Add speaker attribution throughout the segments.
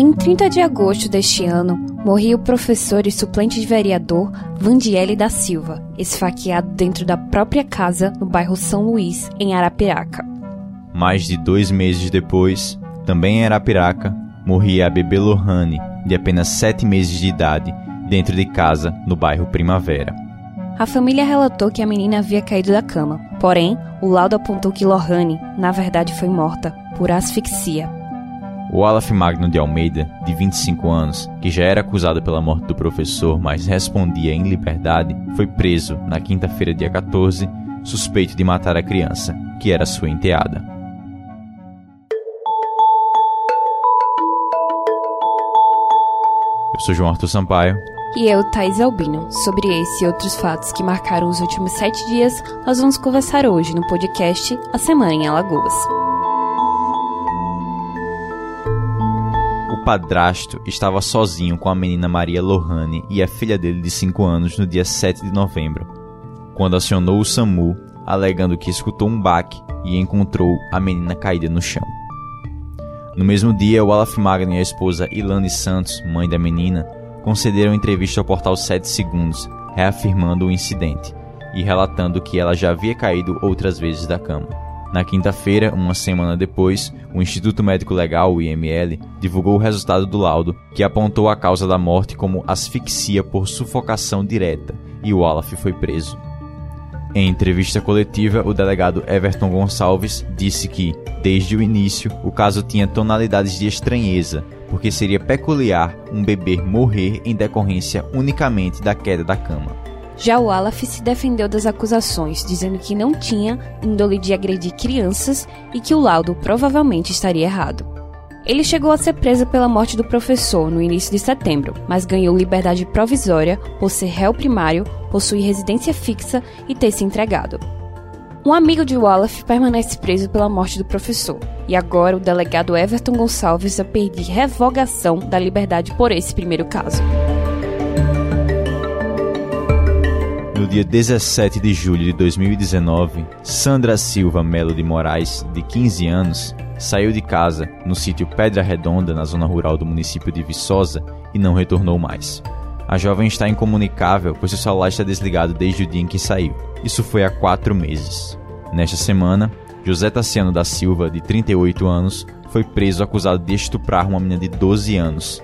Speaker 1: Em 30 de agosto deste ano, morria o professor e suplente de vereador Vandiele da Silva, esfaqueado dentro da própria casa no bairro São Luís, em Arapiraca.
Speaker 2: Mais de dois meses depois, também em Arapiraca, morria a bebê Lohane, de apenas sete meses de idade, dentro de casa, no bairro Primavera.
Speaker 1: A família relatou que a menina havia caído da cama, porém, o laudo apontou que Lohane, na verdade, foi morta por asfixia.
Speaker 2: O Alaf Magno de Almeida, de 25 anos, que já era acusado pela morte do professor, mas respondia em liberdade, foi preso na quinta-feira, dia 14, suspeito de matar a criança, que era sua enteada. Eu sou João Arthur Sampaio.
Speaker 1: E eu, Thais Albino. Sobre esse e outros fatos que marcaram os últimos sete dias, nós vamos conversar hoje no podcast A Semana em Alagoas.
Speaker 2: Padrasto estava sozinho com a menina Maria Lohane e a filha dele de 5 anos no dia 7 de novembro, quando acionou o SAMU, alegando que escutou um baque e encontrou a menina caída no chão. No mesmo dia, o Alaf Magno e a esposa Ilane Santos, mãe da menina, concederam entrevista ao portal 7 Segundos, reafirmando o incidente e relatando que ela já havia caído outras vezes da cama. Na quinta-feira, uma semana depois, o Instituto Médico Legal, o IML, divulgou o resultado do laudo, que apontou a causa da morte como asfixia por sufocação direta, e o Olaf foi preso. Em entrevista coletiva, o delegado Everton Gonçalves disse que, desde o início, o caso tinha tonalidades de estranheza, porque seria peculiar um bebê morrer em decorrência unicamente da queda da cama.
Speaker 1: Já o Alaf se defendeu das acusações, dizendo que não tinha índole de agredir crianças e que o laudo provavelmente estaria errado. Ele chegou a ser preso pela morte do professor no início de setembro, mas ganhou liberdade provisória por ser réu primário, possuir residência fixa e ter se entregado. Um amigo de Wallaf permanece preso pela morte do professor, e agora o delegado Everton Gonçalves vai pedir revogação da liberdade por esse primeiro caso.
Speaker 2: Dia 17 de julho de 2019, Sandra Silva Melo de Moraes, de 15 anos, saiu de casa no sítio Pedra Redonda, na zona rural do município de Viçosa, e não retornou mais. A jovem está incomunicável, pois seu celular está desligado desde o dia em que saiu. Isso foi há quatro meses. Nesta semana, José Tassiano da Silva, de 38 anos, foi preso acusado de estuprar uma menina de 12 anos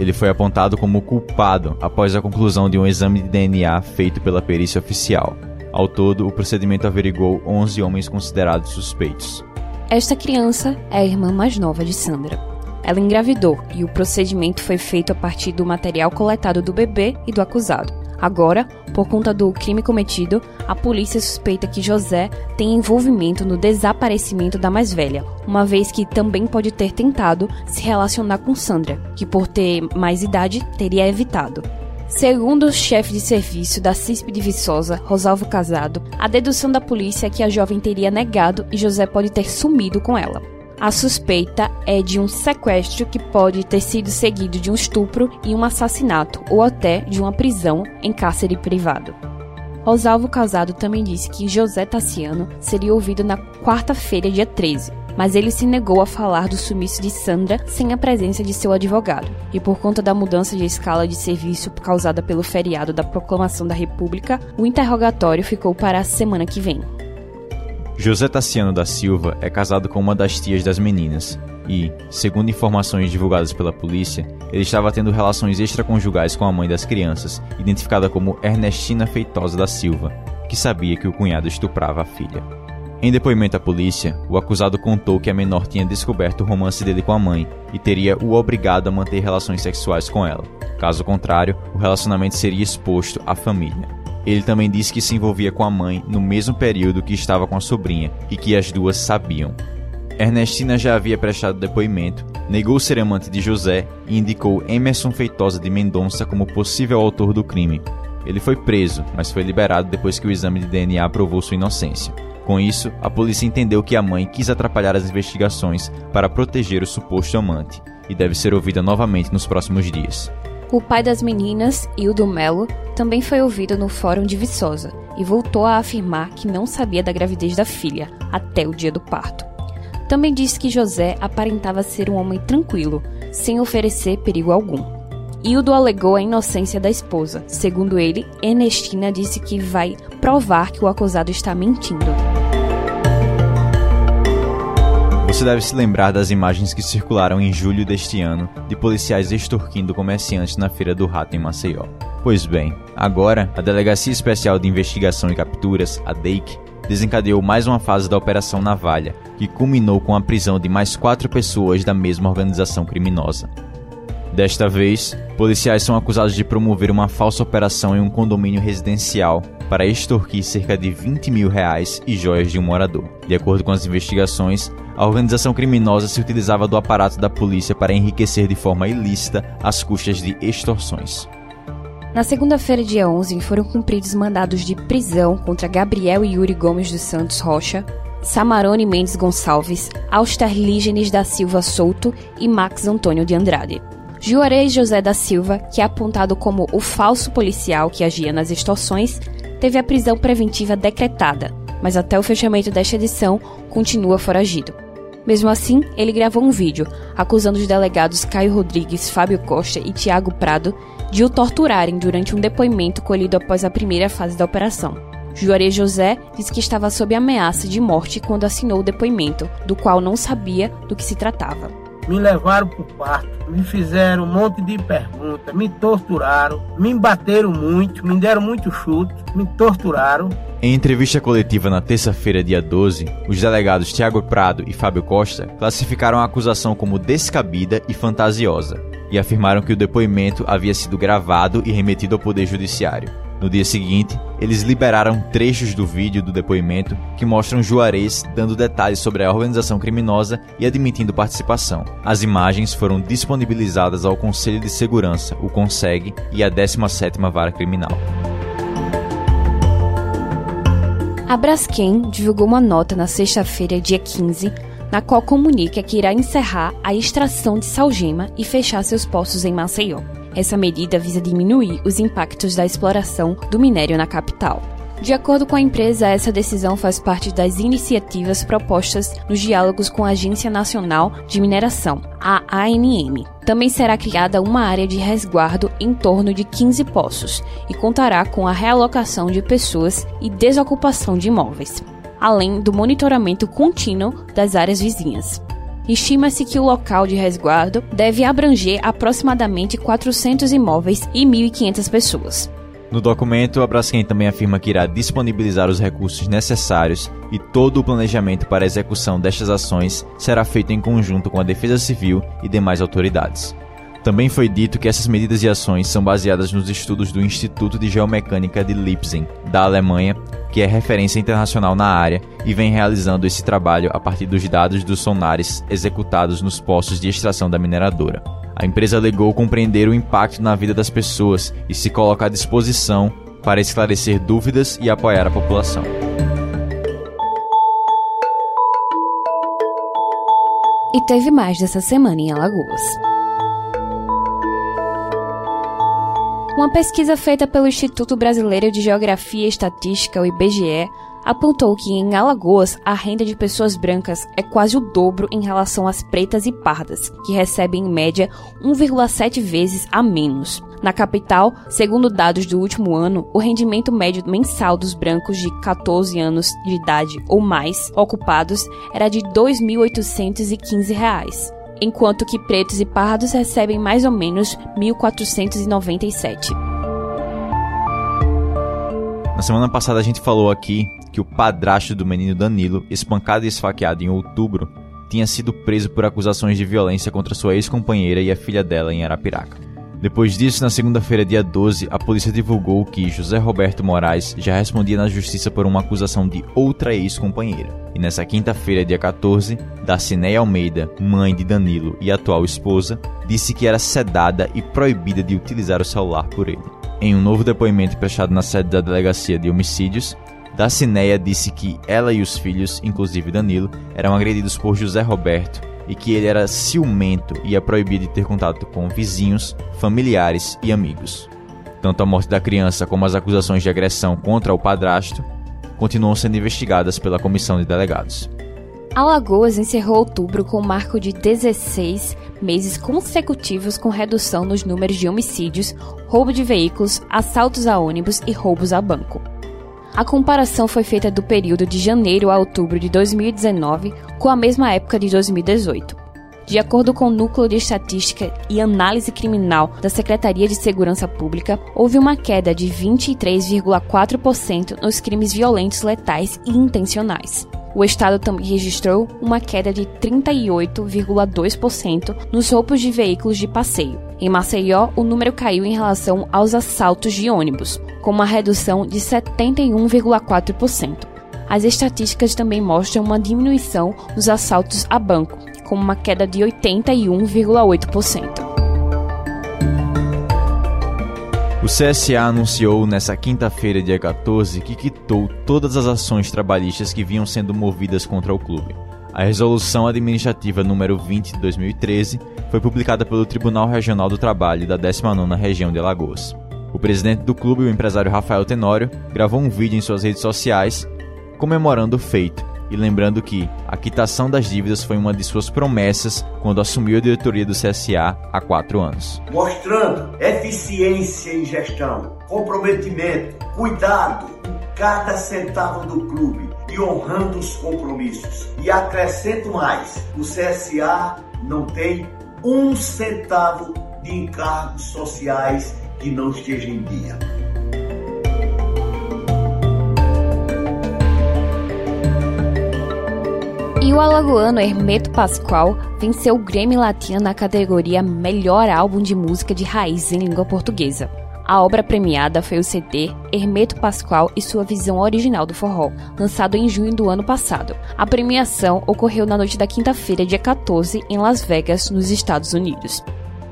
Speaker 2: ele foi apontado como culpado após a conclusão de um exame de DNA feito pela perícia oficial. Ao todo, o procedimento averigou 11 homens considerados suspeitos.
Speaker 1: Esta criança é a irmã mais nova de Sandra. Ela engravidou e o procedimento foi feito a partir do material coletado do bebê e do acusado. Agora, por conta do crime cometido, a polícia suspeita que José tem envolvimento no desaparecimento da mais velha, uma vez que também pode ter tentado se relacionar com Sandra, que por ter mais idade teria evitado. Segundo o chefe de serviço da CISP de Viçosa, Rosalvo Casado, a dedução da polícia é que a jovem teria negado e José pode ter sumido com ela. A suspeita é de um sequestro que pode ter sido seguido de um estupro e um assassinato, ou até de uma prisão em cárcere privado. Rosalvo Casado também disse que José Tassiano seria ouvido na quarta-feira, dia 13, mas ele se negou a falar do sumiço de Sandra sem a presença de seu advogado. E por conta da mudança de escala de serviço causada pelo feriado da Proclamação da República, o interrogatório ficou para a semana que vem.
Speaker 2: José Tassiano da Silva é casado com uma das tias das meninas e, segundo informações divulgadas pela polícia, ele estava tendo relações extraconjugais com a mãe das crianças, identificada como Ernestina Feitosa da Silva, que sabia que o cunhado estuprava a filha. Em depoimento à polícia, o acusado contou que a menor tinha descoberto o romance dele com a mãe e teria o obrigado a manter relações sexuais com ela. Caso contrário, o relacionamento seria exposto à família. Ele também disse que se envolvia com a mãe no mesmo período que estava com a sobrinha e que as duas sabiam. Ernestina já havia prestado depoimento, negou ser amante de José e indicou Emerson Feitosa de Mendonça como possível autor do crime. Ele foi preso, mas foi liberado depois que o exame de DNA provou sua inocência. Com isso, a polícia entendeu que a mãe quis atrapalhar as investigações para proteger o suposto amante e deve ser ouvida novamente nos próximos dias.
Speaker 1: O pai das meninas, Hildo Melo, também foi ouvido no Fórum de Viçosa e voltou a afirmar que não sabia da gravidez da filha até o dia do parto. Também disse que José aparentava ser um homem tranquilo, sem oferecer perigo algum. Hildo alegou a inocência da esposa. Segundo ele, Ernestina disse que vai provar que o acusado está mentindo.
Speaker 2: Você deve se lembrar das imagens que circularam em julho deste ano de policiais extorquindo comerciantes na Feira do Rato em Maceió. Pois bem, agora a Delegacia Especial de Investigação e Capturas, a DEIC, desencadeou mais uma fase da Operação Navalha, que culminou com a prisão de mais quatro pessoas da mesma organização criminosa. Desta vez, policiais são acusados de promover uma falsa operação em um condomínio residencial para extorquir cerca de 20 mil reais e joias de um morador. De acordo com as investigações, a organização criminosa se utilizava do aparato da polícia para enriquecer de forma ilícita às custas de extorsões.
Speaker 1: Na segunda-feira, dia 11, foram cumpridos mandados de prisão contra Gabriel e Yuri Gomes dos Santos Rocha, Samarone Mendes Gonçalves, Austerlígenes da Silva Souto e Max Antônio de Andrade. Juarez José da Silva, que é apontado como o falso policial que agia nas extorsões, teve a prisão preventiva decretada, mas até o fechamento desta edição continua foragido. Mesmo assim, ele gravou um vídeo acusando os delegados Caio Rodrigues, Fábio Costa e Tiago Prado de o torturarem durante um depoimento colhido após a primeira fase da operação. Juarez José disse que estava sob ameaça de morte quando assinou o depoimento, do qual não sabia do que se tratava.
Speaker 3: Me levaram para o quarto, me fizeram um monte de perguntas, me torturaram, me bateram muito, me deram muito chute, me torturaram.
Speaker 2: Em entrevista coletiva na terça-feira, dia 12, os delegados Tiago Prado e Fábio Costa classificaram a acusação como descabida e fantasiosa e afirmaram que o depoimento havia sido gravado e remetido ao Poder Judiciário. No dia seguinte, eles liberaram trechos do vídeo do depoimento que mostram Juarez dando detalhes sobre a organização criminosa e admitindo participação. As imagens foram disponibilizadas ao Conselho de Segurança, o CONSEG, e à 17ª Vara Criminal.
Speaker 1: A Braskem divulgou uma nota na sexta-feira, dia 15, na qual comunica que irá encerrar a extração de salgema e fechar seus postos em Maceió. Essa medida visa diminuir os impactos da exploração do minério na capital. De acordo com a empresa, essa decisão faz parte das iniciativas propostas nos diálogos com a Agência Nacional de Mineração, a ANM. Também será criada uma área de resguardo em torno de 15 poços e contará com a realocação de pessoas e desocupação de imóveis além do monitoramento contínuo das áreas vizinhas. Estima-se que o local de resguardo deve abranger aproximadamente 400 imóveis e 1.500 pessoas.
Speaker 2: No documento, a Braskem também afirma que irá disponibilizar os recursos necessários e todo o planejamento para a execução destas ações será feito em conjunto com a Defesa Civil e demais autoridades. Também foi dito que essas medidas e ações são baseadas nos estudos do Instituto de Geomecânica de Leipzig, da Alemanha, que é referência internacional na área e vem realizando esse trabalho a partir dos dados dos sonares executados nos postos de extração da mineradora. A empresa alegou compreender o impacto na vida das pessoas e se coloca à disposição para esclarecer dúvidas e apoiar a população.
Speaker 1: E teve mais dessa semana em Alagoas. Uma pesquisa feita pelo Instituto Brasileiro de Geografia e Estatística, o IBGE, apontou que em Alagoas a renda de pessoas brancas é quase o dobro em relação às pretas e pardas, que recebem em média 1,7 vezes a menos. Na capital, segundo dados do último ano, o rendimento médio mensal dos brancos de 14 anos de idade ou mais ocupados era de R$ 2.815 enquanto que pretos e pardos recebem mais ou menos 1.497.
Speaker 2: Na semana passada a gente falou aqui que o padrasto do menino Danilo, espancado e esfaqueado em outubro, tinha sido preso por acusações de violência contra sua ex-companheira e a filha dela em Arapiraca. Depois disso, na segunda-feira, dia 12, a polícia divulgou que José Roberto Moraes já respondia na justiça por uma acusação de outra ex-companheira. E nessa quinta-feira, dia 14, Dacineia Almeida, mãe de Danilo e atual esposa, disse que era sedada e proibida de utilizar o celular por ele. Em um novo depoimento prestado na sede da Delegacia de Homicídios, Dacineia disse que ela e os filhos, inclusive Danilo, eram agredidos por José Roberto e que ele era ciumento e é proibido de ter contato com vizinhos, familiares e amigos. Tanto a morte da criança como as acusações de agressão contra o padrasto continuam sendo investigadas pela comissão de delegados.
Speaker 1: Alagoas encerrou outubro com um marco de 16 meses consecutivos com redução nos números de homicídios, roubo de veículos, assaltos a ônibus e roubos a banco. A comparação foi feita do período de janeiro a outubro de 2019 com a mesma época de 2018. De acordo com o Núcleo de Estatística e Análise Criminal da Secretaria de Segurança Pública, houve uma queda de 23,4% nos crimes violentos letais e intencionais. O estado também registrou uma queda de 38,2% nos roubos de veículos de passeio. Em Maceió, o número caiu em relação aos assaltos de ônibus, com uma redução de 71,4%. As estatísticas também mostram uma diminuição nos assaltos a banco, com uma queda de 81,8%.
Speaker 2: O CSA anunciou nesta quinta-feira, dia 14, que quitou todas as ações trabalhistas que vinham sendo movidas contra o clube. A resolução administrativa número 20 de 2013 foi publicada pelo Tribunal Regional do Trabalho da 19ª Região de Alagoas. O presidente do clube, o empresário Rafael Tenório, gravou um vídeo em suas redes sociais comemorando o feito e lembrando que a quitação das dívidas foi uma de suas promessas quando assumiu a diretoria do CSA há quatro anos.
Speaker 4: Mostrando eficiência em gestão, comprometimento, cuidado cada centavo do clube e honrando os compromissos. E acrescento mais: o CSA não tem um centavo de encargos sociais que não esteja em dia.
Speaker 1: E o alagoano Hermeto Pascoal venceu o Grammy Latino na categoria Melhor Álbum de Música de Raiz em Língua Portuguesa. A obra premiada foi o CD Hermeto Pascoal e sua visão original do forró, lançado em junho do ano passado. A premiação ocorreu na noite da quinta-feira, dia 14, em Las Vegas, nos Estados Unidos.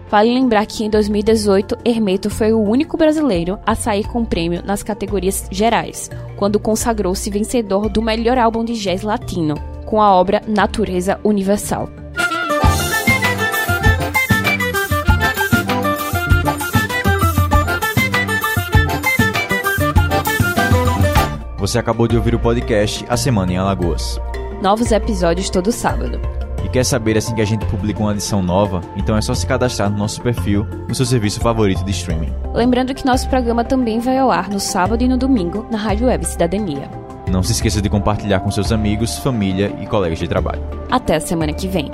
Speaker 1: Vale lembrar que em 2018, Hermeto foi o único brasileiro a sair com o prêmio nas categorias gerais, quando consagrou-se vencedor do melhor álbum de jazz latino, com a obra Natureza Universal.
Speaker 2: Você acabou de ouvir o podcast A Semana em Alagoas.
Speaker 1: Novos episódios todo sábado.
Speaker 2: E quer saber assim que a gente publica uma edição nova? Então é só se cadastrar no nosso perfil no seu serviço favorito de streaming.
Speaker 1: Lembrando que nosso programa também vai ao ar no sábado e no domingo na Rádio Web Cidadania.
Speaker 2: Não se esqueça de compartilhar com seus amigos, família e colegas de trabalho.
Speaker 1: Até a semana que vem.